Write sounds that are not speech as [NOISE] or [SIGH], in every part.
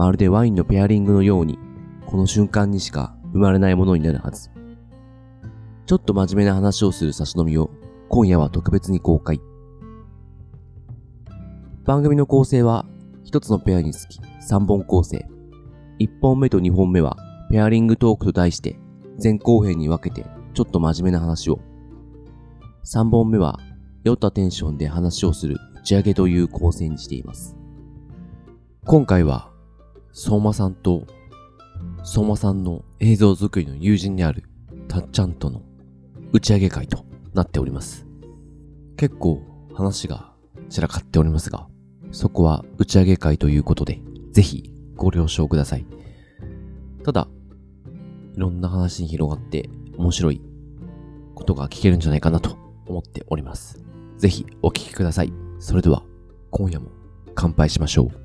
まるでワインのペアリングのようにこの瞬間にしか生まれないものになるはず。ちょっと真面目な話をする差し飲みを今夜は特別に公開。番組の構成は一つのペアにつき3本構成。1本目と2本目はペアリングトークと題して前後編に分けてちょっと真面目な話を。3本目は酔ったテンションで話をする打ち上げという構成にしています。今回は相馬さんと相馬さんの映像作りの友人であるたっちゃんとの打ち上げ会となっております。結構話が散らかっておりますが、そこは打ち上げ会ということで、ぜひご了承ください。ただ、いろんな話に広がって面白いことが聞けるんじゃないかなと思っております。ぜひお聞きください。それでは、今夜も乾杯しましょう。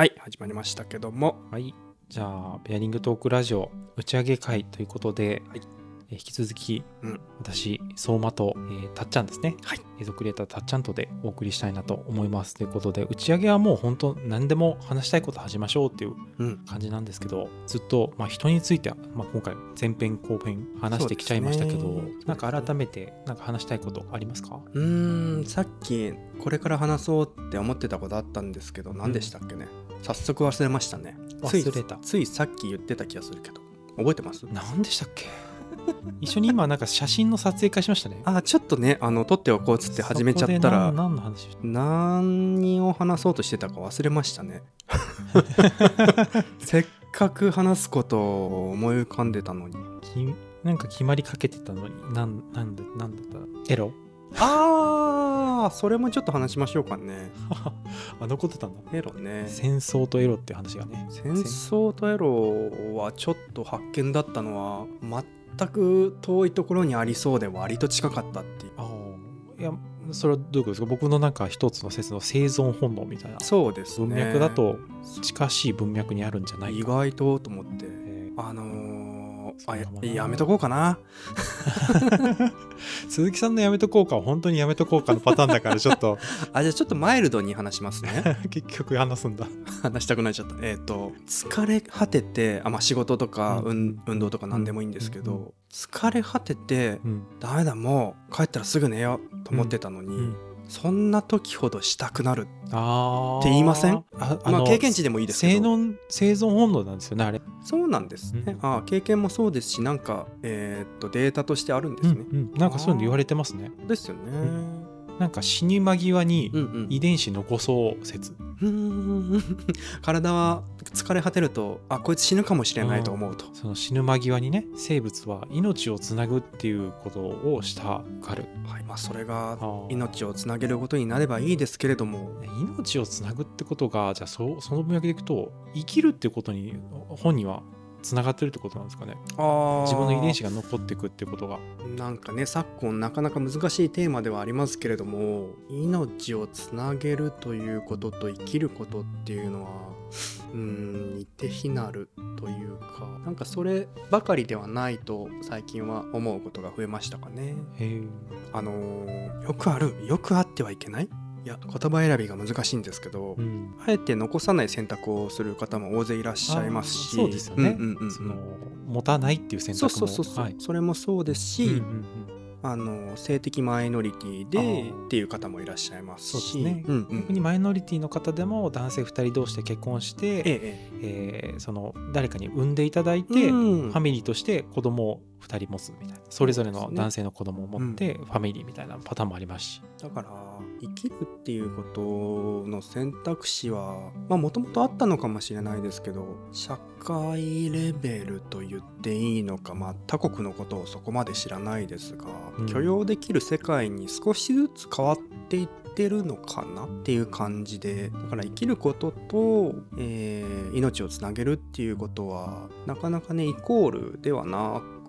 はい始まりましたけどもはい。じゃあ、ペアリングトークラジオ打ち上げ会ということで、はいえー引き続き、うん。私、相馬と、えーたっちゃんですね。はい。映像クリエイターたっちゃんとでお送りしたいなと思います。ということで、打ち上げはもう本当何でも話したいこと話しましょうっていううん。感じなんですけど、ずっと、まあ、人については、まあ、今回前編後編話してきちゃいましたけど、ね。なんか改めてなんか話したいことありますか？うーんさっきこれから話そうって思ってたことあったんですけど何でしたっけね、早速忘れましたね。忘れた。ついさっき言ってた気がするけど覚えてます？何でしたっけ？[LAUGHS] 一緒に今なんか写真の撮影会しましたね。あちょっとねあの撮っておこうっつって始めちゃったら何何の話何を話そうとしてたか忘れましたね。[LAUGHS] せっかく話すことを思い浮かんでたのに。きなんか決まりかけてたのになんなんだなんだった？エロ。あーそれもちょっと話しましょうかね。[LAUGHS] あ残ってたんだ。エロね。戦争とエロっていう話がね。戦争とエロはちょっと発見だったのは全く遠いところにありそうで割と近かったっていう。ああいやそれはどういうことですか？僕のなんか一つの説の生存本能みたいな。そうですね。文脈だと近しい文脈にあるんじゃない意か、外とと思って。えあのーあやめとこうかな。ー [LAUGHS] 鈴木さんのやめとこうかは本当にやめとこうかのパターンだからちょっと。[LAUGHS] あじゃあちょっとマイルドに話しますね。[LAUGHS] 結局話すんだ。話したくなっちゃった。えっ、と。疲れ果ててあ、まあ、仕事とか、ううん。ん、運動とか何でもいいんですけど、うん。うん。疲れ果ててうん。ダメだもう帰ったらすぐ寝ようと思ってたのに、うんそんな時ほどしたくなる。って言いません？ああのまあ経験値でもいいですけど。生存生存本能なんですよねあれ。そうなんです。ね、うん。ああ経験もそうですしなんか、えーっとデータとしてあるんですね、うんうん、なんかそういうの言われてますね。ですよね、なんか死に間際にうんうん。遺伝子残そう説、うーん。[LAUGHS] 体は疲れ果てるとあこいつ死ぬかもしれないと思うと、その死ぬ間際にね生物は命をつなぐっていうことをしたがる。はいまあ、それが命をつなげることになればいいですけれども。命をつなぐってことがじゃあそその文脈でいくと生きるってことに本人はつながってるってことなんですかね。あ自分の遺伝子がが残っていくってことが。なんかね昨今なかなか難しいテーマではありますけれども命をつなげるということと生きることっていうのはうーん似て非なるというかなんかそればかりではないと最近は思うことが増えましたかね。あのーよくあるよくあってはいけないいや言葉選びが難しいんですけど、うん。あえて残さない選択をする方も大勢いらっしゃいますしあそうですよね、うんうんうんうん。その持たないっていう選択も。そうそうそう、はい。それもそうですし、うんうんうん。あの性的マイノリティでっていう方もいらっしゃいますし。そうですね。うんうん。逆にマイノリティの方でも男性2人同士で結婚して、ええ。えーその誰かに産んでいただいえて、えうん。ファミリーとして子供を2人持つみたいなそれぞれの男性の子供を持ってファミリーみたいなパターンもありますし、だから生きるっていうことの選択肢はまあもともとあったのかもしれないですけど社会レベルと言っていいのかまあ他国のことをそこまで知らないですが、うん。許容できる世界に少しずつ変わっていっててるのかなっていう感じでだから生きることと、えー命をつなげるっていうことはなかなかねイコールではなく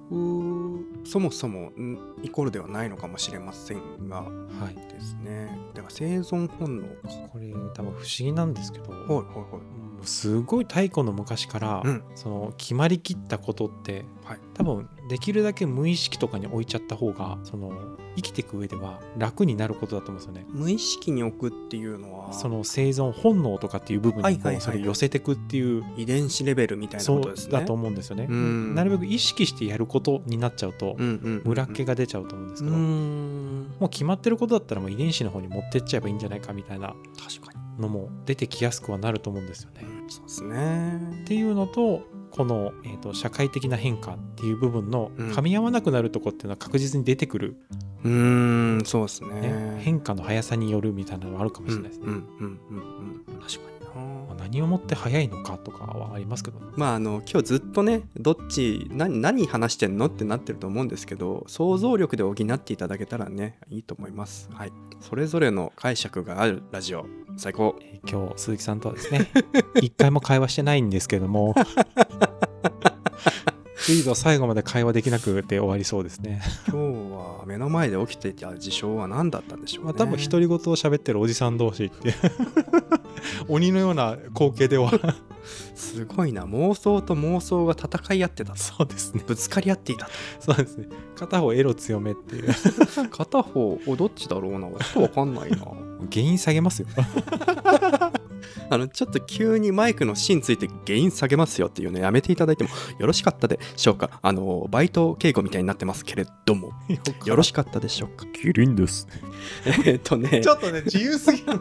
そもそもんイコールではないのかもしれませんがはい。ですね。だから生存本能かこれ多分不思議なんですけど、はいはいはいすごい太古の昔から、うん。その決まりきったことって、はい。多分できるだけ無意識とかに置いちゃった方がその生きていく上では楽になることだと思うんですよね。無意識に置くっていうのはその生存本能とかっていう部分にこうそれ寄せてくっていう遺伝子レベルみたいなことですね。だと思うんですよね。うん。なるべく意識してやることになっちゃうとうんうんムラっ気が出ちゃうと思うんですうけど、ん。もう決まってることだったらもう遺伝子の方に持ってっちゃえばいいんじゃないかみたいな確かにのも出てきやすくはなると思うんですよね。そうですね。っていうのとこの、えー、と社会的な変化っていう部分のうん。噛み合わなくなるとこっていうのは確実に出てくる、うーんそうですね。ね変化の速さによるみたいなのはあるかもしれないですね。うんうんうんうんうん。確かに。なまあ何をもって速いのかとかはありますけど。ねまああの今日ずっとねどっち何何話してんのってなってると思うんですけど想像力で補っていただけたらねいいと思います。はい。それぞれの解釈があるラジオ。最高。えー今日鈴木さんとはですね [LAUGHS] 一回も会話してないんですけども。[LAUGHS] 次の最後まで会話できなくて終わりそうですね。今日は目の前で起きていた事象は何だったんでしょうね。まあ多分独り言を喋ってるおじさん同士って鬼のような光景では。すごいな妄想と妄想が戦い合ってたと。そうですね。ぶつかり合っていたそうですね。片方エロ強めっていう。と [LAUGHS] 片方おどっちだろうな。ちょっとわかんないな。原因下げますよ。[LAUGHS] あのちょっと急にマイクの芯ついて原因下げますよっていうのやめていただいてもよろしかったでしょうか？あのバイト稽古みたいになってますけれども。よろしかったでしょうか？キリンです。[LAUGHS] えっとね。ちょっとね自由すぎる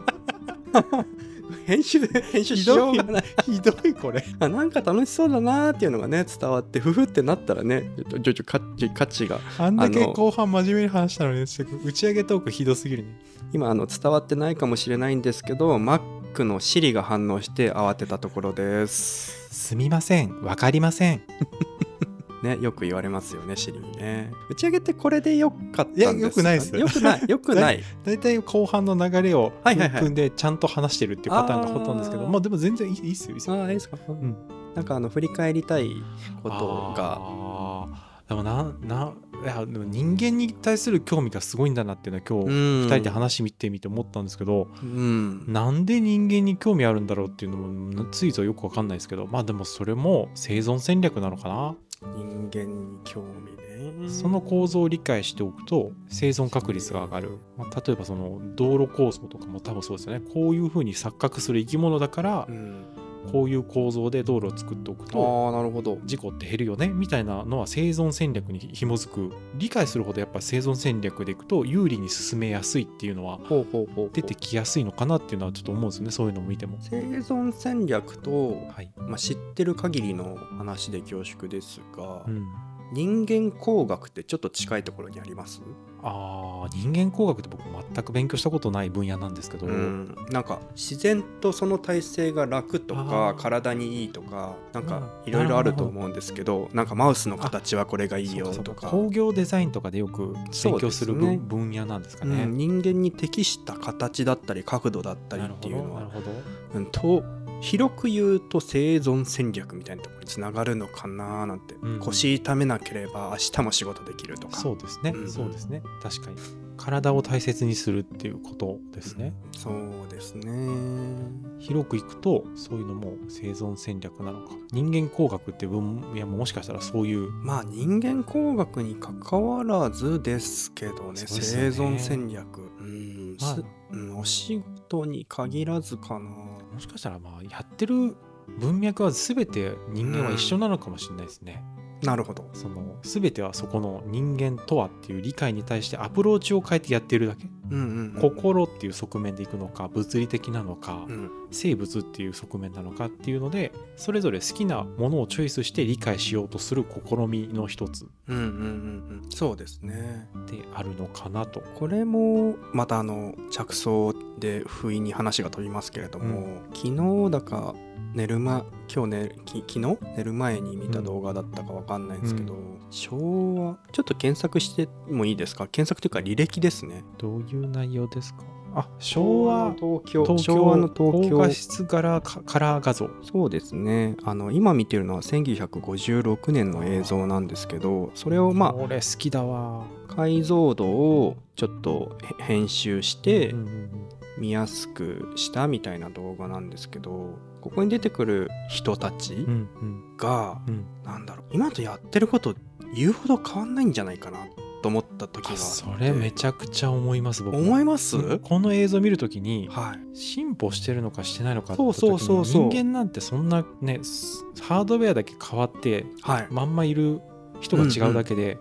編集編集しようがな。いひどいこれ。あなんか楽しそうだなーっていうのがね伝わってふふってなったらねちょちょちょ価値価値が。あんだけ後半真面目に話したのに打ち上げトークひどすぎるね今あの伝わってないかもしれないんですけど Mac の Siri が反応して慌てたところです。すみません。わかりませんねよく言われますよね Siri にね。打ち上げってこれでよかったんですか？いやよくないです。よくない？[LAUGHS] よくない？大体後半の流れを組んでちゃんと話してるっていうパターンがほとんどですけどまあでも全然いいっすよいいっすよ。ああいいですか、ん。なんかあの振り返りたいことが。でもなないやでも人間に対する興味がすごいんだなっていうのは今日2 2人で話してみてみて思ったんですけど、うん。なんで人間に興味あるんだろうっていうのもついぞよくわかんないですけどまあでもそれも生存戦略なのかな、人間に興味ね。その構造を理解しておくと生存確率が上がる、まあ例えばその道路構造とかも多分そうですよね。こういうふうに錯覚する生き物だからうんこういう構造で道路を作っておくとああなるほど。事故って減るよねみたいなのは生存戦略に紐づく。理解するほどやっぱ生存戦略でいくと有利に進めやすいっていうのは出てきやすいのかなっていうのはちょっと思うんですよねそういうのを見ても。生存戦略と、はい。まあ、知ってる限りの話で恐縮ですが、うん、人間工学ってちょっと近いところにあります？あー人間工学って僕全く勉強したことない分野なんですけど、うん、なんか自然とその体勢が楽とあかー。体にいいとかなんかうんいろいろあると思うんですけどなんかマウスの形はこれがいいよとか。工業デザインとかでよく勉強する分,、ね分野なんですかね。うん、人間に適した形だったり角度だったりっていうのは。なるほど。うん、と広く言うと生存戦略みたいなところにつながるのかななんて、うん腰痛めなければ明日も仕事できるとか。そうですね、うんそうですね。確かに。体を大切にするっていうことですね、そうですね。広くいくとそういうのも生存戦略なのか。人間工学って分野ももしかしたらそういう。まあ人間工学に関わらずですけどね。ね。生存戦略。うん、うん、お仕事に限らずかな。もしかしたらまあやってる文脈は全て人間は一緒なのかもしれないですね、なるほど。その全てはそこの人間とはっていう理解に対してアプローチを変えてやってるだけ、うんうん、うん、心っていう側面でいくのか物理的なのか、うん。生物っていう側面なのかっていうのでそれぞれ好きなものをチョイスして理解しようとする試みの一つ。うんうんうんうん。そうですね。であるのかなと。これもまたあの着想で不意に話が飛びますけれども、昨日だか寝る前今日寝き昨日寝る前に見た動画だったかわかんないんですけど、う昭和ちょっと検索してもいいですか？検索というか履歴ですね。どういう内容ですか？あ昭和東京。東京。昭和の東京。高画質柄カカラー画像。そうですね。あの今見てるのは1956年の映像なんですけどそれをまこれ好きだわ。あ解像度をちょっとへ編集して見やすくしたみたいな動画なんですけどここに出てくる人たちがうんうんなんだろう今とやってること言うほど変わんないんじゃないかなと思った時がそれめちゃくちゃ思います僕思います？この映像見るときにはい。進歩してるのかしてないのかそうそうそうそう。人間なんてそんなねすハードウェアだけ変わってはい。まんまいる人が違うだけで、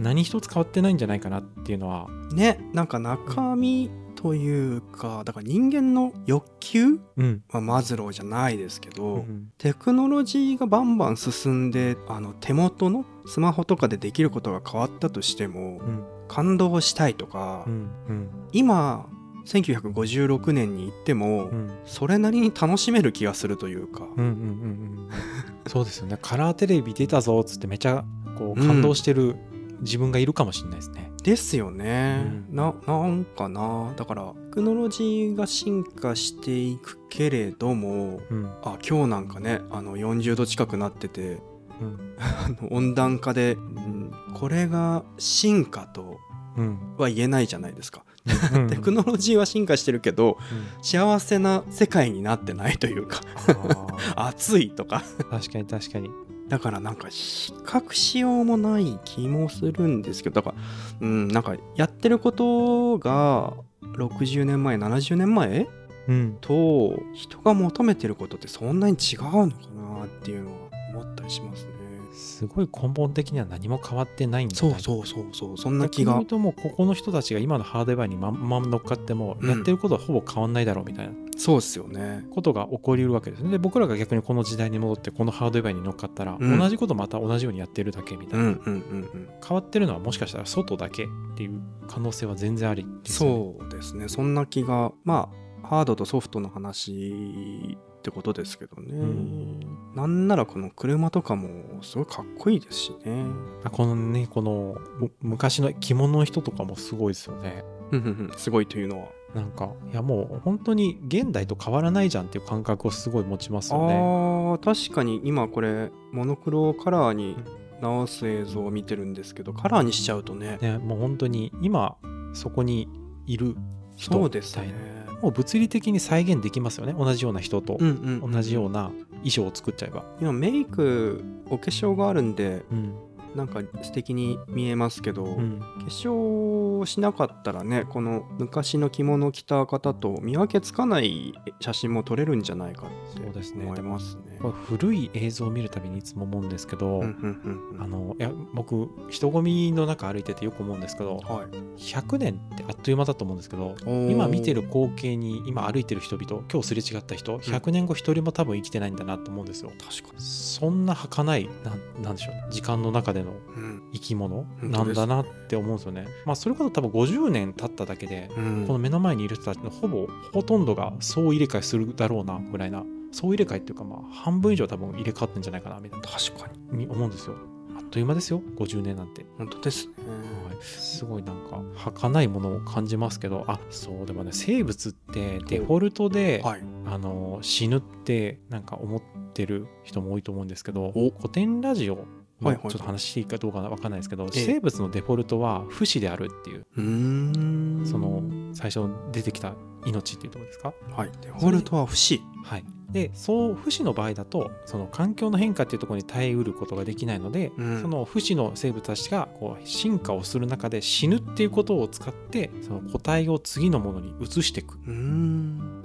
何一つ変わってないんじゃないかなっていうのは、ねなんか中身というかだから人間の欲求うん。はマズローじゃないですけど、うんテクノロジーがバンバン進んであの手元のスマホとかでできることが変わったとしてもうん。感動したいとか、今1956年に行っても、うん。それなりに楽しめる気がするというか、うんうんうんうん。そうですよね。カラーテレビ出たぞっつってめちゃこう感動してる自分がいるかもしれないですね。ですよね、うん。ななんかな。だからテクノロジーが進化していくけれどもうん。あ今日なんかねあの40度近くなっててうん。[LAUGHS] 温暖化で、うんこれが進化とうん。は言えないじゃないですか、うん。[LAUGHS] テクノロジーは進化してるけどうん。幸せな世界になってないというか。あ [LAUGHS] 暑いとか。ー確かに確かに。だからなんか比較しようもない気もするんですけどだからうんなんかやってることが60年前70年前うんと人が求めてることってそんなに違うのかなっていうのは思ったりしますね。すごい根本的には何も変わってないんだそうそうそうそう。そんな気が。ともうここの人たちが今のハードウェアにまんまん乗っかってもうんやってることはほぼ変わんないだろうみたいな。そうですよね。ことが起こりうるわけですね。で僕らが逆にこの時代に戻ってこのハードウェアに乗っかったら、うん。同じことまた同じようにやってるだけみたいな。変わってるのはもしかしたら外だけっていう可能性は全然ありそうですね。そんな気がまあハードとソフトの話ってことですけどね、ん。なんならこの車とかもすごいかっこいいですしね。あこのねこのむ昔の着物の人とかもすごいですよね。すごいというのは、なんかいやもう本当に現代と変わらないじゃんっていう感覚をすごい持ちますよね。あー確かに。今これモノクロカラーに直す映像を見てるんですけどカラーにしちゃうとね。ねもう本当に今そこにいる人そうですみたいねなもう物理的に再現できますよね。同じような人と。同じような衣装を作っちゃえば、今メイクお化粧があるんでうんなんか素敵に見えますけど、うん。化粧しなかったらねこの昔の着物を着た方と見分けつかない写真も撮れるんじゃないかってそうですね。思いますね。これ古い映像を見るたびにいつも思うんですけど、うんうんうんあのいや僕人混みの中歩いててよく思うんですけどはい、100年ってあっという間だと思うんですけど今見てる光景に今歩いてる人々今日すれ違った人100年後一人も多分生きてないんだなと思うんですよ。確かそんな儚いなんなんでしょう時間の中でのに。うん生き物なんだなって思うんですよね。まあそれこそ多分50年経っただけでうんこの目の前にいる人たちのほぼほとんどが総入れ替えするだろうなぐらいな総入れ替えっていうかまあ半分以上多分入れ替わってんじゃないかなみたいな確かにに思うんですよ。あっという間ですよ50年なんて。本当ですね。はい、すごいなんか儚いものを感じますけどあそうでもね生物ってデフォルトで、はい。あの死ぬってなんか思ってる人も多いと思うんですけどお古典ラジオはいちょっと話いいかどうかわかんないですけど、ええ生物のデフォルトは不死であるっていう。その最初出てきた命っていうところですか？はい。デフォルトは不死。はいでそう不死の場合だとその環境の変化っていうところに耐えうることができないので、うんその不死の生物たちがこう進化をする中で死ぬっていうことを使ってその個体を次のものに移していく。っ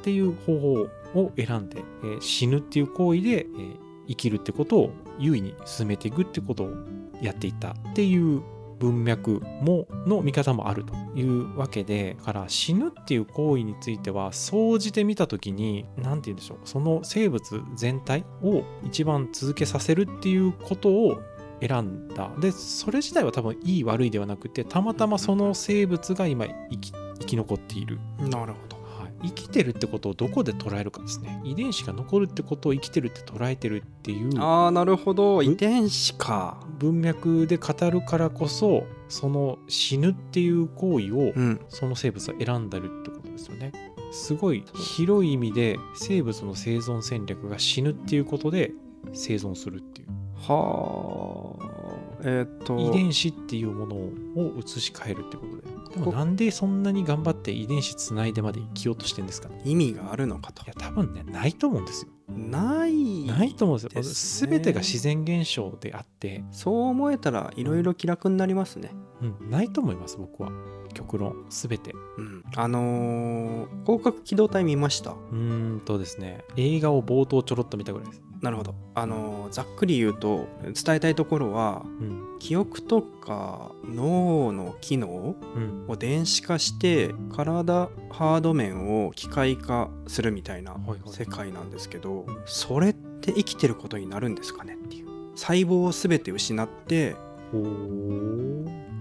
ていう方法を選んで、えー死ぬっていう行為で、えー生きるってことを優位に進めていくってことをやっていたっていう文脈もの見方もあるというわけでから死ぬっていう行為については総じて見た時に何て言うんでしょうその生物全体を一番続けさせるっていうことを選んだでそれ自体は多分いい悪いではなくてたまたまその生物が今生き生き残っているなるほど。はい、生きてるってことをどこで捉えるかですね遺伝子が残るってことを生きてるって捉えてるっていうああ、なるほど。遺伝子か。文脈で語るからこそその死ぬっていう行為をうん。その生物は選んでるってことでですよね。すごい広い意味で生物の生存戦略が死ぬっていうことで生存するっていうはあえっ、と遺伝子っていうものを移し替えるってことででもなんでそんなに頑張って遺伝子つないでまで生きようとしてんですか？ね意味があるのかと。いや多分ねないと思うんですよ。ないないと思うんですよ。全てが自然現象であって、そう思えたらいろいろ気楽になりますね。うん、ないと思います僕は極論全て。うん。あのー広角機動隊見ました？うーんとですね。映画を冒頭ちょろっと見たぐらいです。なるほど。あのーざっくり言うと伝えたいところはうん。記憶とか脳の機能うん。を電子化して体ハード面を機械化するみたいな世界なんですけどそれって生きてることになるんですかねっていう。細胞を全て失って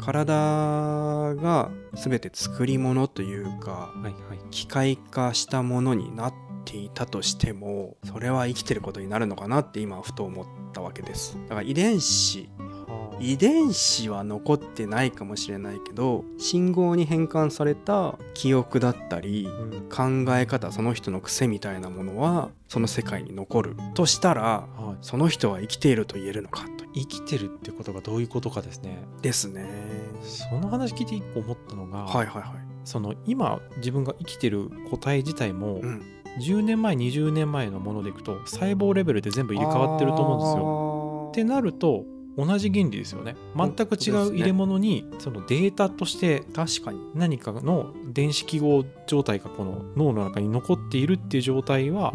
体が全て作り物というかはいはい。機械化したものになっていたとしてもそれは生きてることになるのかなって今ふと思ったわけです。だから遺伝子はあ。遺伝子は残ってないかもしれないけど信号に変換された記憶だったりうん。考え方その人の癖みたいなものはその世界に残る。としたらはい。その人は生きていると言えるのかと生きてるってことがどういうことかですね。ですね。その話聞いて一個思ったのが、はいはいはい。その今自分が生きてる個体自体もうん。10年前20年前のものでいくと細胞レベルで全部入れ替わってると思うんですよ。よってなると同じ原理ですよね。全く違う入れ物にそのデータとして確かに何かの電子記号状態がこの脳の中に残っているっていう状態は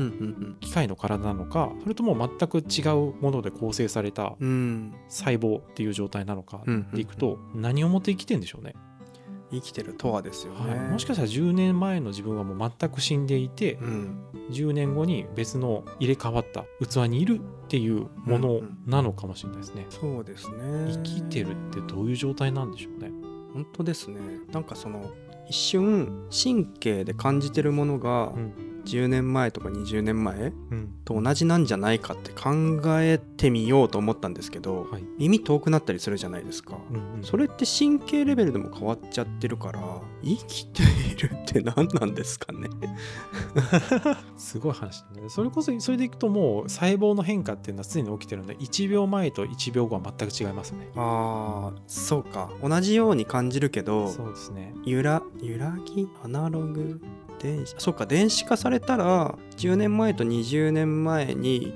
機械の体なのかそれとも全く違うもので構成された細胞っていう状態なのかうん。でいくと何をもって生きてんでしょうね。生きてるとはですよね、はい、もしかしたら10年前の自分はもう全く死んでいてうん。10年後に別の入れ替わった器にいるっていうものうんうん。なのかもしれないですね。そうですね。生きてるってどういう状態なんでしょうね。本当ですね。なんかその一瞬神経で感じてるものがうん10年前とか20年前うん。と同じなんじゃないかって考えてみようと思ったんですけど、はい。耳遠くなったりするじゃないですか、うんうんそれって神経レベルでも変わっちゃってるから生きているって何なんですかね？[LAUGHS] すごい話だね。それこそそれでいくともう細胞の変化っていうのは常に起きてるので1秒前と1秒後は全く違いますね。あーそうか。同じように感じるけどそうですね。揺ら揺らぎ？アナログ？電子そうか電子化されたら10年前と20年前に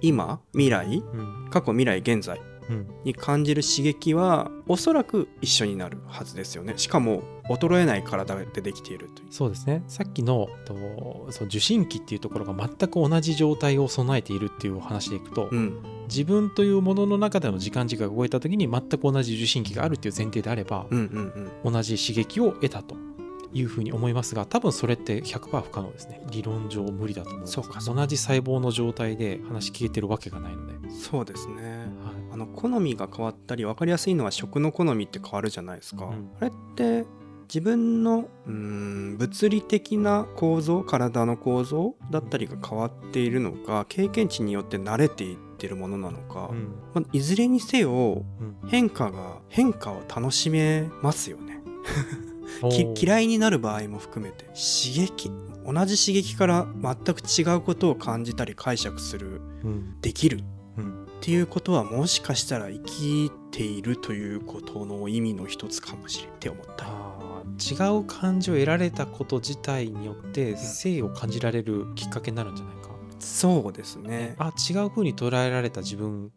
今未来うん。過去未来現在うん。に感じる刺激はおそらく一緒になるはずですよね。しかも衰えない体でできているという。そうですね。さっきのとそう受信機っていうところが全く同じ状態を備えているっていうお話でいくと、うん。自分というものの中での時間軸が動いた時に全く同じ受信機があるっていう前提であれば、うんうん。同じ刺激を得たというふうに思いますが多分それって100%不可能ですね。理論上無理だと思います。そうか。同じ細胞の状態で話聞けてるわけがないので、うんそうですね。はい。あの好みが変わったり分かりやすいのは食の好みって変わるじゃないですか、うん。あれって自分のうーん物理的な構造体の構造だったりが変わっているのか経験値によって慣れていってるものなのか、うん。まあいずれにせようん。変化が変化を楽しめますよね嫌いになる場合も含めて刺激同じ刺激から全く違うことを感じたり解釈するうん。できる。うん。っていうことはもしかしたら生きているということの意味の一つかもしれんって思った。違う感じを得られたこと自体によって性を感じられるきっかけになるんじゃないか、そうですね。あ違う風に捉えられた自分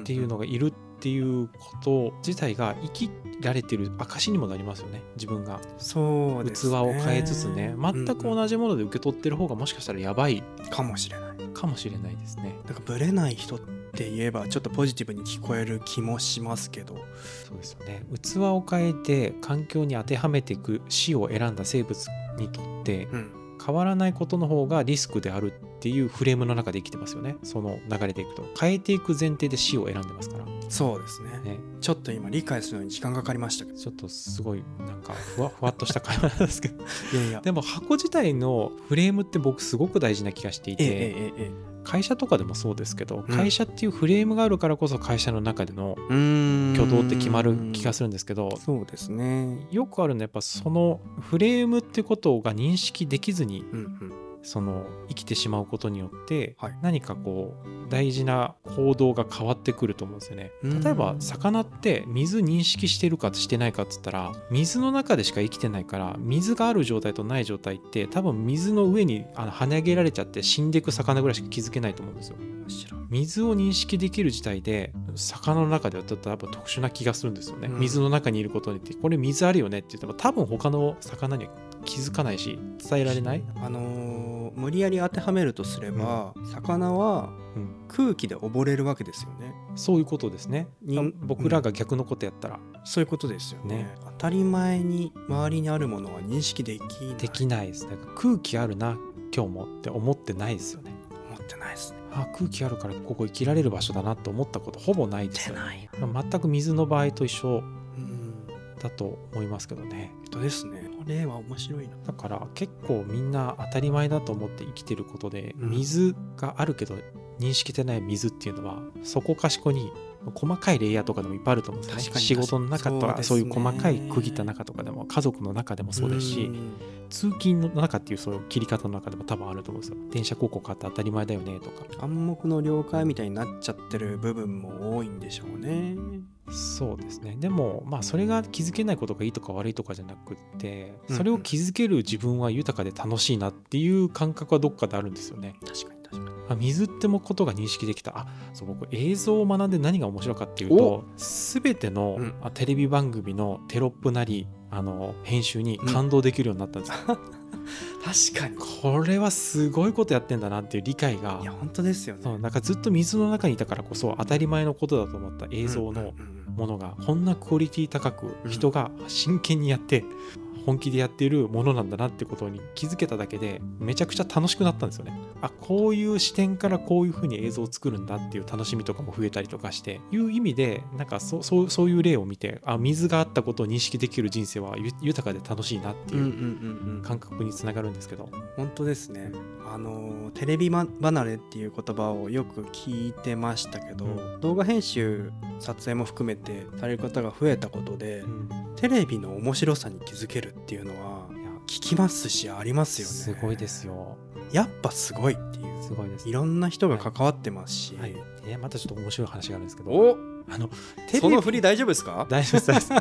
っていうのがいるっていうこと自体が生きられてる証にもなりますよね自分が。そうね。を変えつつね全くうん。同じもので受け取ってる方がもしかしたらやばい。うんかもしれない。かもしれないですね。だからブレない人って言えばちょっとポジティブに聞こえる気もしますけど。そうですよね。器を変えて環境に当てはめていく死を選んだ生物にとってうん。変わらないことの方がリスクであるっっていうフレームの中で生きてますよね。その流れでいくと。変えていく前提で死を選んでますから。そうですね。ね。ちょっと今理解するのに時間かかりましたけど。ちょっとすごいなんかふわふわっとした会話なんですけど。[LAUGHS] いやいや。でも箱自体のフレームって僕すごく大事な気がしていて、えええ会社とかでもそうですけど、うん。会社っていうフレームがあるからこそ会社の中での挙動って決まる気がするんですけどそうですね。よくあるのはやっぱそのフレームってことが認識できずにうんうんその生きてしまうことによって、はい。何かこう大事な行動が変わってくると思うんですよね。うん。例えば魚って水認識してるかしてないかっつったら水の中でしか生きてないから水がある状態とない状態って多分水の上にあの跳ね上げられちゃって死んでいく魚ぐらいしか気づけないと思うんですよ。水を認識できる時代で魚の中ではちょっとやっぱ特殊な気がするんですよね、うん。水の中にいることによってこれ水あるよねって言っても多分他の魚には気づかないし伝えられない、あのー無理やり当てはめるとすれば、魚はうん、空気で溺れるわけですよね。そういうことですね。に僕らが逆のことやったら。そういうことですよね。ね。当たり前に周りにあるものは認識できない。できないです。ね空気あるな今日もって思ってないですよね。思ってないですね。あ空気あるからここ生きられる場所だなって思ったことほぼないですよね。ない。まあ全く水の場合と一緒うん。だと思いますけどね。本当ですね。これは面白いな。だから結構みんな当たり前だと思って生きてることで、うん。水があるけど認識してない水っていうのはそこかしこに細かいレイヤーとかでもいっぱいあると思うんですよね。仕事の中とそうですねかそういう細かい区切った中とかでも家族の中でもそうですしん。通勤の中っていうそういう切り方の中でも多分あると思うんですよ。電車広告あって当たり前だよねとか。暗黙の了解みたいになっちゃってる部分も多いんでしょうねそうですね。でもまあそれが気づけないことがいいとか悪いとかじゃなくってうん。それを気づける自分は豊かで楽しいなっていう感覚はどっかであるんですよね。確かに確かに。あ水ってもことが認識できた。あそう僕映像を学んで何が面白いかっていうと全ての、うん。あテレビ番組のテロップなりあの編集に感動できるようになったんですよ、[LAUGHS] 確かに。これはすごいことやってんだなっていう理解が。いや本当ですよね。そうなんかずっと水の中にいたからこそ当たり前のことだと思った映像のうんうんうんものがこんなクオリティ高くうん人が真剣にやって本気でやっているものなんだなってことに気づけただけでめちゃくちゃ楽しくなったんですよね。あこういう視点からこういうふうに映像を作るんだっていう楽しみとかも増えたりとかしていう意味でなんかそそうそういう例を見てあ水があったことを認識できる人生はゆ豊かで楽しいなっていううんうんうんうん。感覚につながるんですけど、本当ですね。あのテレビま離れっていう言葉をよく聞いてましたけど、う動画編集撮影も含めてされる方が増えたことで、うんテレビの面白さに気づけるっていうのは聞きますしありますよね。すごいですよ。やっぱすごいっていう。すごいです。いろんな人が関わってますし、はい、でまたちょっと面白い話があるんですけど。おあのテその振り大丈夫ですか？大丈夫です。[LAUGHS] じゃ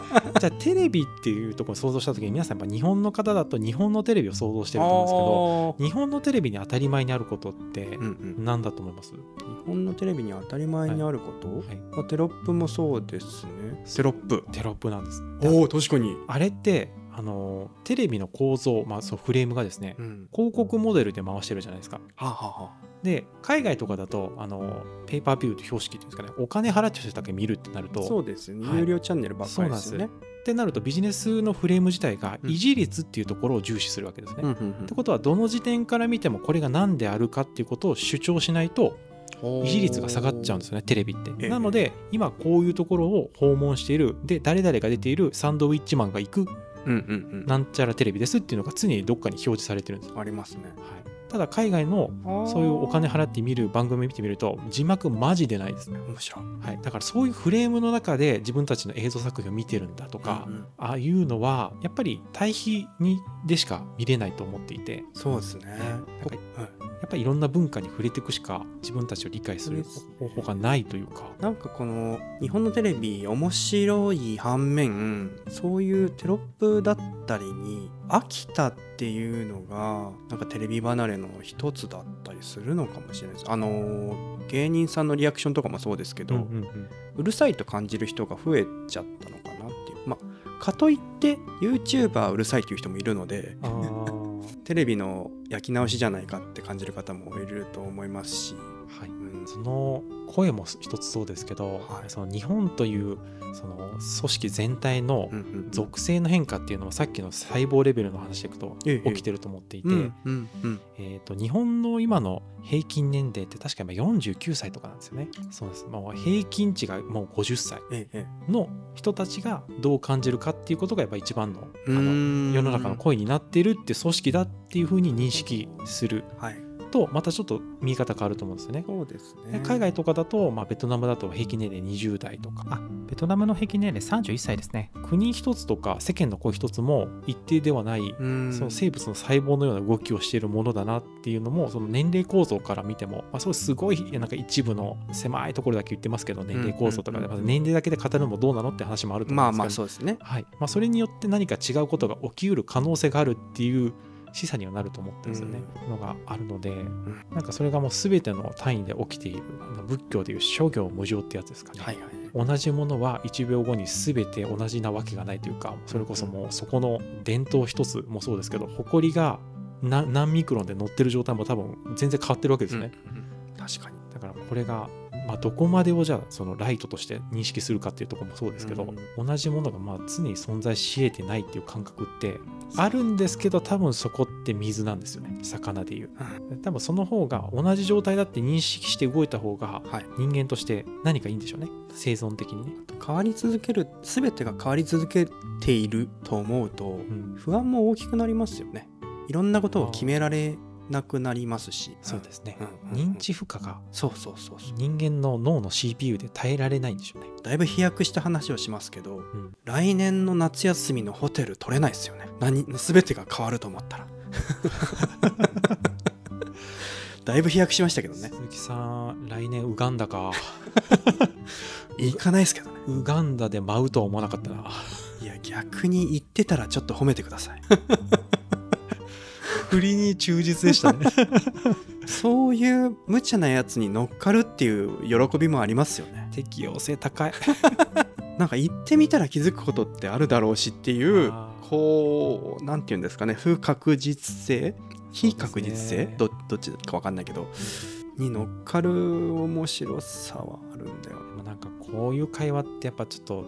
あテレビっていうところを想像した時に皆さんやっぱ日本の方だと日本のテレビを想像してると思うんですけど日本のテレビに当たり前にあることってうんうん、何だと思います、日本のテレビに当たり前にあること、はい、まあテロップもそうですね。テロップ。テロップなんです。おお確かに、あれってあのテレビの構造、まあ、そうフレームがですねうん、広告モデルで回してるじゃないですか。はあ、はあはで海外とかだとあのペーパービューと標識っていうんですかねお金払ってる人だけ見るってなるあ、とそうですね、はい。有料チャンネルばっかりですよね。ってなるとビジネスのフレーム自体がうん。維持率っていうところを重視するわけですね。うんうんってことはどの時点から見てもこれが何であるかっていうことを主張しないとうん維持率が下がっちゃうんですよねテレビって。ええ。なので今こういうところを訪問しているで誰々が出ているサンドウィッチマンが行くなんちゃらテレビですっていうのが常にどっかに表示されてるんです。ありますね。はい、ただ海外のそういうお金払って見る番組見てみると字幕マジでないですね。面白い。はい、だからそういうフレームの中で自分たちの映像作品を見てるんだとか、うんうん。ああいうのはやっぱり対比にでしか見れないと思っていて。そうですね。なんかはいやっぱりいろんな文化に触れていくしか自分たちを理解する方法がないというか。なんかこの日本のテレビ面白い反面そういうテロップだったりに飽きたっていうのがなんかテレビ離れの一つだったりするのかもしれないです。あの芸人さんのリアクションとかもそうですけど、うんうんうん。うるさいと感じる人が増えちゃったのかなっていう。まあかといって YouTuber うるさいという人もいるので [LAUGHS] テレビの焼き直しじゃないかって感じる方もいると思いますし、はい、うん、その声も一つそうですけど、はい。その日本というその組織全体の属性の変化っていうのはさっきの細胞レベルの話でいくとええ起きてると思っていて、えー、と日本の今の平均年齢って確か今49歳とかなんですよね。そうです。もう平均値がもう50歳の人たちがどう感じるかっていうことがやっぱ一番のあのん。世の中の声になってるって組織だっていうふうに認識する。はいとまたちょっと見方変わると思うんですよね。そうですね。で海外とかだと、まあ、ベトナムだと平均年齢20代とか。あベトナムの平均年齢31歳ですね。国一つとか世間の声一つも一定ではない、うん。その生物の細胞のような動きをしているものだなっていうのもその年齢構造から見ても、まあ、そうすごいなんか一部の狭いところだけ言ってますけど年齢構造とかで、まず年齢だけで語るのもどうなのって話もあると思まあうんですけど、まあそうですね。はい。まあ、それによって何か違うことが起きうる可能性があるっていう示唆にはなると思ってるんですよね、のがあるので、なんかそれがもう全ての単位で起きている仏教でいう諸行無常ってやつですかね、はいはい同じものは1秒後に全て同じなわけがないというかそれこそもうそこの伝統一つもそうですけど埃がな何ミクロンで乗ってる状態も多分全然変わってるわけですね、うんうん。確かに。だからこれが、まあ、どこまでをじゃあそのライトとして認識するかっていうところもそうですけど、同じものがまあ常に存在し得てないっていう感覚ってあるんですけど多分そこって水なんですよね。魚でいう。多分その方が同じ状態だって認識して動いた方がはい。人間として何かいいんでしょうね。生存的にね、変わり続ける全てが変わり続けていると思うとうん、不安も大きくなりますよね。いろんなことを決められなくなりますし。そうですね、認知負荷がそうそうそうそう。人間の脳の CPU で耐えられないんでしょうね。だいぶ飛躍した話をしますけど、ん。来年の夏休みのホテル取れないですよね。何全てが変わると思ったら。[LAUGHS] だいぶ飛躍しましたけどね。鈴木さん来年ウガンダか。[LAUGHS] 行かないですけどね。ウガンダで舞うとは思わなかったな。いや逆に行ってたらちょっと褒めてください [LAUGHS] 振りに忠実でしたね。[LAUGHS] そういう無茶なやつに乗っかるっていう喜びもありますよね。適応性高い。[LAUGHS] なんか行ってみたら気づくことってあるだろうしっていうこうなんて言うんですかね。不確実性？非確実性、ね。どどっちか分かんないけど。に乗っかる面白さはあるんだよでもなんかこういう会話ってやっぱちょっと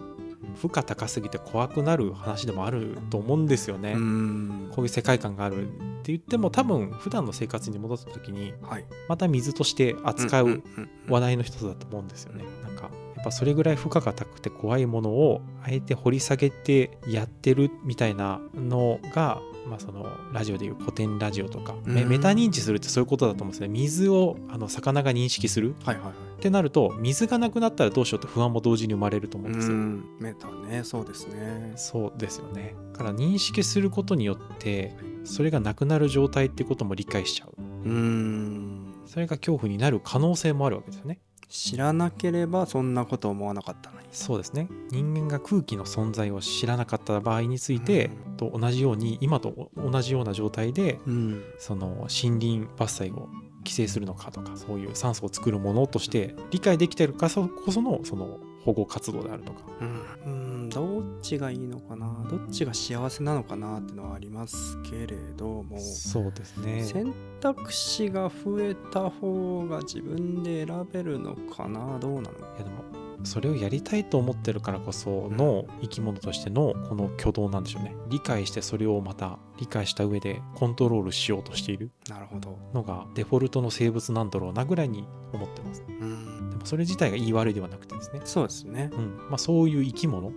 負荷高すぎて怖くなる話でもあると思うんですよね、うん。こういう世界観があるって言っても多分普段の生活に戻った時にはい。また水として扱う話題の一つだと思うんですよね。なんかやっぱそれぐらい負荷が高くて怖いものをあえて掘り下げてやってるみたいなのが、まあ、そのラジオでいう古典ラジオとかメうんメタ認知するってそういうことだと思うんですね。水をあの魚が認識するはいはいはいってなると水がなくなったらどうしようって不安も同時に生まれると思うんですよ。うんメタねそうですねそうですよね。だから認識することによってそれがなくなる状態ってことも理解しちゃう。うんそれが恐怖になる可能性もあるわけですよね。知らなければそんなこと思わなかったのに。そうですね。人間が空気の存在を知らなかった場合について、と同じように今と同じような状態でうん。その森林伐採を規制するのかとかそういう酸素を作るものとして理解できてるからこそのその保護活動であるとか。うん、うんどっちがいいのかな？どっちが幸せなのかなってのはありますけれども。そうですね。選択肢が増えた方が自分で選べるのかな？どうなの？いやでもそれをやりたいと思ってるからこその生き物としてのこの挙動なんでしょうね。理解してそれをまた理解した上でコントロールしようとしている。なるほど。のがデフォルトの生物なんだろうなぐらいに思ってます。うん。でもそれ自体が言い悪いではなくてですね、そうですね。うん。まあ、そういう生き物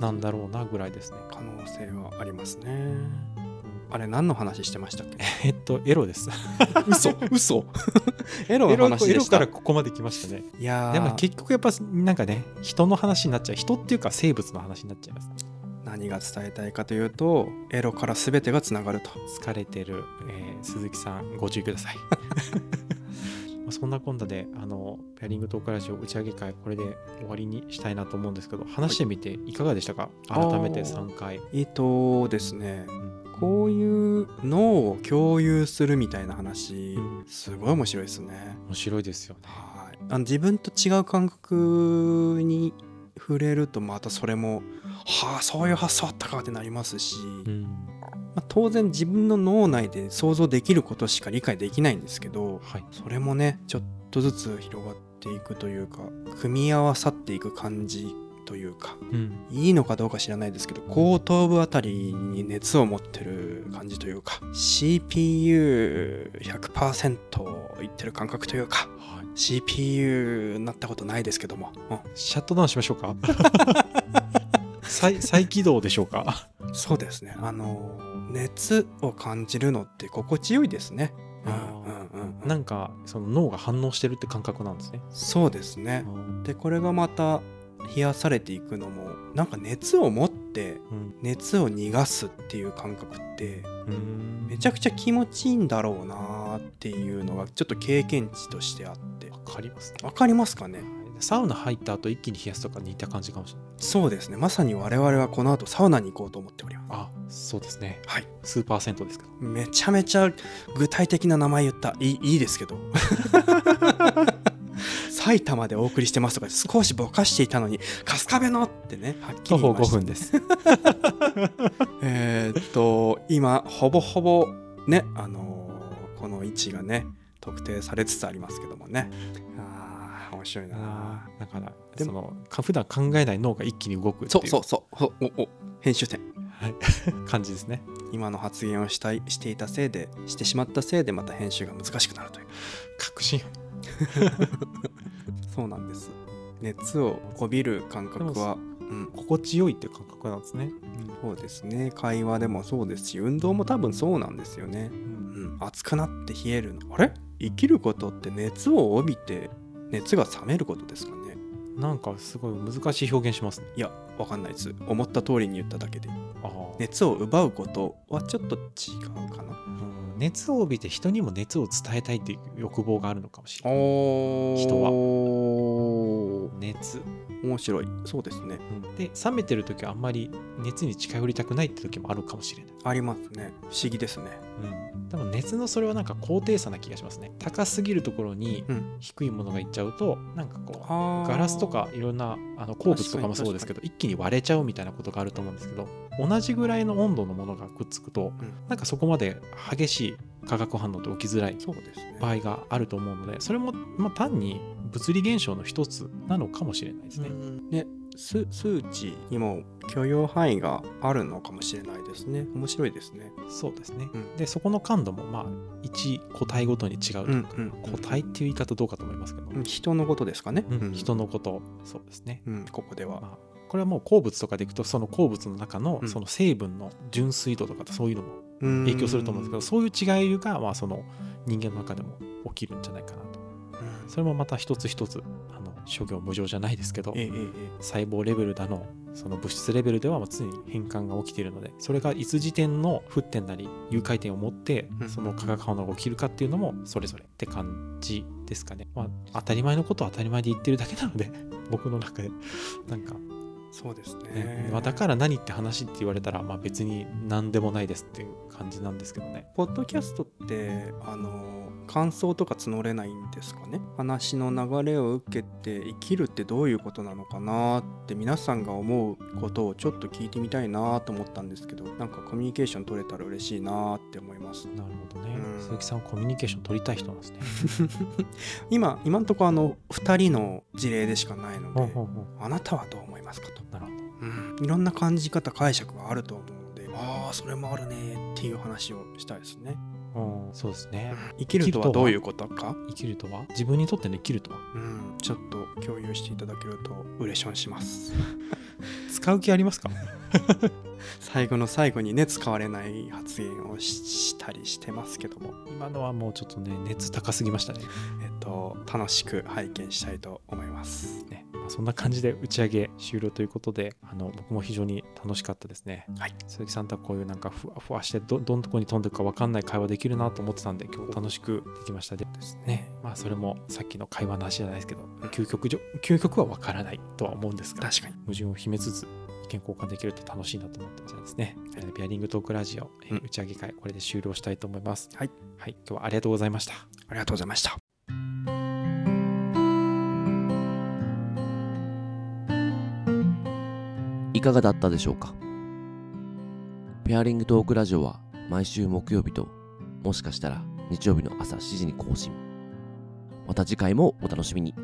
なんだろうなぐらいですね。可能性はありますね。あれ何の話してましたっけ？[LAUGHS] えっとエロです。嘘 [LAUGHS] 嘘。エロ [LAUGHS] エロの話でした。エロからここまで来ましたね。いやー。でも結局やっぱなんかね人の話になっちゃう。人っていうか生物の話になっちゃいます何が伝えたいかというとエロから全てがつながると。疲れてる、えー鈴木さんご注意くださいまあそんなこんなであのペアリングトークラジオ打ち上げ会これで終わりにしたいなと思うんですけど話してみていかがでしたか、はい改めてあー3回、えっとですねうん。こういう脳を共有するみたいな話、うん。すごい面白いですね。面白いですよね。はい。あの自分と違う感覚に触れるとまたそれもはあそういう発想あったかってなりますし、うんまあ、当然自分の脳内で想像できることしか理解できないんですけどはい。それもねちょっとずつ広がっていくというか組み合わさっていく感じというかうん。いいのかどうか知らないですけど後頭部あたりに熱を持ってる感じというか CPU100% いってる感覚というかはい。CPU なったことないですけども、うん。シャットダウンしましょうか [LAUGHS] 再再起動でしょうか？そうですね。あの熱を感じるのって心地よいですね。うんあうんうんうん。なんかその脳が反応してるって感覚なんですね。そうですね。でこれがまた冷やされていくのもなんか熱を持ってうん。熱を逃がすっていう感覚ってうん。めちゃくちゃ気持ちいいんだろうなっていうのがちょっと経験値としてあって。わかりますね。わかりますかね？サウナ入った後一気に冷やすとか似た感じかもしれない。そうですね。まさに我々はこの後サウナに行こうと思っております。あそうですね。はい。スーパー銭湯ですかめちゃめちゃ具体的な名前言った。いいいいですけど。[LAUGHS] 埼玉でお送りしてますとか少しぼかしていたのに春日部のってねはっき徒歩5り言いました。分です。[LAUGHS] えーっと今ほぼほぼねあのーこの位置がね特定されつつありますけどもね白いな。だからでそのか普段考えない脳が一気に動くそうそうそう。ほおお編集点。[LAUGHS] 感じですね。今の発言をしたいしていたせいでしてしまったせいでまた編集が難しくなるという。確信。[LAUGHS] そうなんです。熱をこびる感覚はうん。心地よいっていう感覚なんですね、そうですね。会話でもそうですし運動も多分そうなんですよね。うん、熱くなって冷える。あれ？生きることって熱を帯びて熱が冷めることですかね。なんかすごい難しい表現しますね。いやわかんないです。思った通りに言っただけで。熱を奪うことはちょっと違うかな。うん。熱を帯びて人にも熱を伝えたいっていう欲望があるのかもしれない。お人はは。熱、面白い。そうですね。で冷めてる時はあんまり熱に近寄りたくないって時もあるかもしれない、ありますね。不思議ですね。うん、多分熱のそれはなんか高低差な気がしますね。高すぎるところにうん。低いものがいっちゃうとなんかこうガラスとかいろんなあの鉱物とかもそうですけど一気に割れちゃうみたいなことがあると思うんですけど同じぐらいの温度のものがくっつくと、うん。なんかそこまで激しい化学反応って起きづらいそうですね。場合があると思うのでそれも、まあ、単に物理現象の一つなのかもしれないですね。ね数数値にも許容範囲があるのかもしれないですね。面白いですね。そうですね。うん。でそこの感度もまあ1個体ごとに違うというか、うんうん個体っていう言い方どうかと思いますけど、うん。人のことですかね、うん。人のこと。そうですね。うんここでは。まあこれはもう鉱物とかでいくとその鉱物の中のうん。その成分の純粋度とかそういうのも影影響すると思うんですけどそういう違いがまあその人間の中でも起きるんじゃないかなとそれもまた一つ一つあの諸行無常じゃないですけどええええ細胞レベルだのその物質レベルではまあ常に変換が起きているのでそれがいつ時点の沸点なり融解点を持ってうん。その化学反応が起きるかっていうのもそれぞれって感じですかね。まあ当たり前のことは当たり前で言ってるだけなので僕の中でなんか、そうですねねまあだから何って話って言われたらまあ別に何でもないですっていう感じなんですけどね。ポッドキャストってあの感想とか募れないんですかね？話の流れを受けて生きるってどういうことなのかなって皆さんが思うことをちょっと聞いてみたいなと思ったんですけどなんかコミュニケーション取れたら嬉しいなって思いますなるほどねうん。鈴木さんはコミュニケーション取りたい人なんですね。[LAUGHS] 今今んとこあの2人の事例でしかないのであなたはどう思いますかと、うなるほど。うん、いろんな感じ方解釈があると思うのでああそれもあるねっていう話をしたいですね。うん。そうですね。生きるとはどういうことか。生きるとは？自分にとっての生きるとは？うん、ちょっと共有していただけると嬉しょんします。[LAUGHS] 使う気ありますか？[LAUGHS] 最後の最後にね使われない発言をししたりしてますけども、今のはもうちょっとね熱高すぎましたね。えっと楽しく拝見したいと思います。ねまあ、そんな感じで打ち上げ終了ということであの僕も非常に楽しかったですね。はい、鈴木さんとはこういうなんかふわふわしてどどんとこに飛んでいくか分かんない会話できるなと思ってたんで今日楽しくできましたでですね。ねまあそれもさっきの会話の話じゃないですけど究極上究極は分からないとは思うんですが確かに。矛盾を秘めつつ意見交換できるって楽しいなと思ってじゃあですね、えーペアリングトークラジオ、えーうん打ち上げ会これで終了したいと思います。はい、はい、今日はありがとうございました。ありがとうございました。いかがだったでしょうか？ペアリングトークラジオは毎週木曜日ともしかしたら日曜日の朝7時に更新また次回もお楽しみに。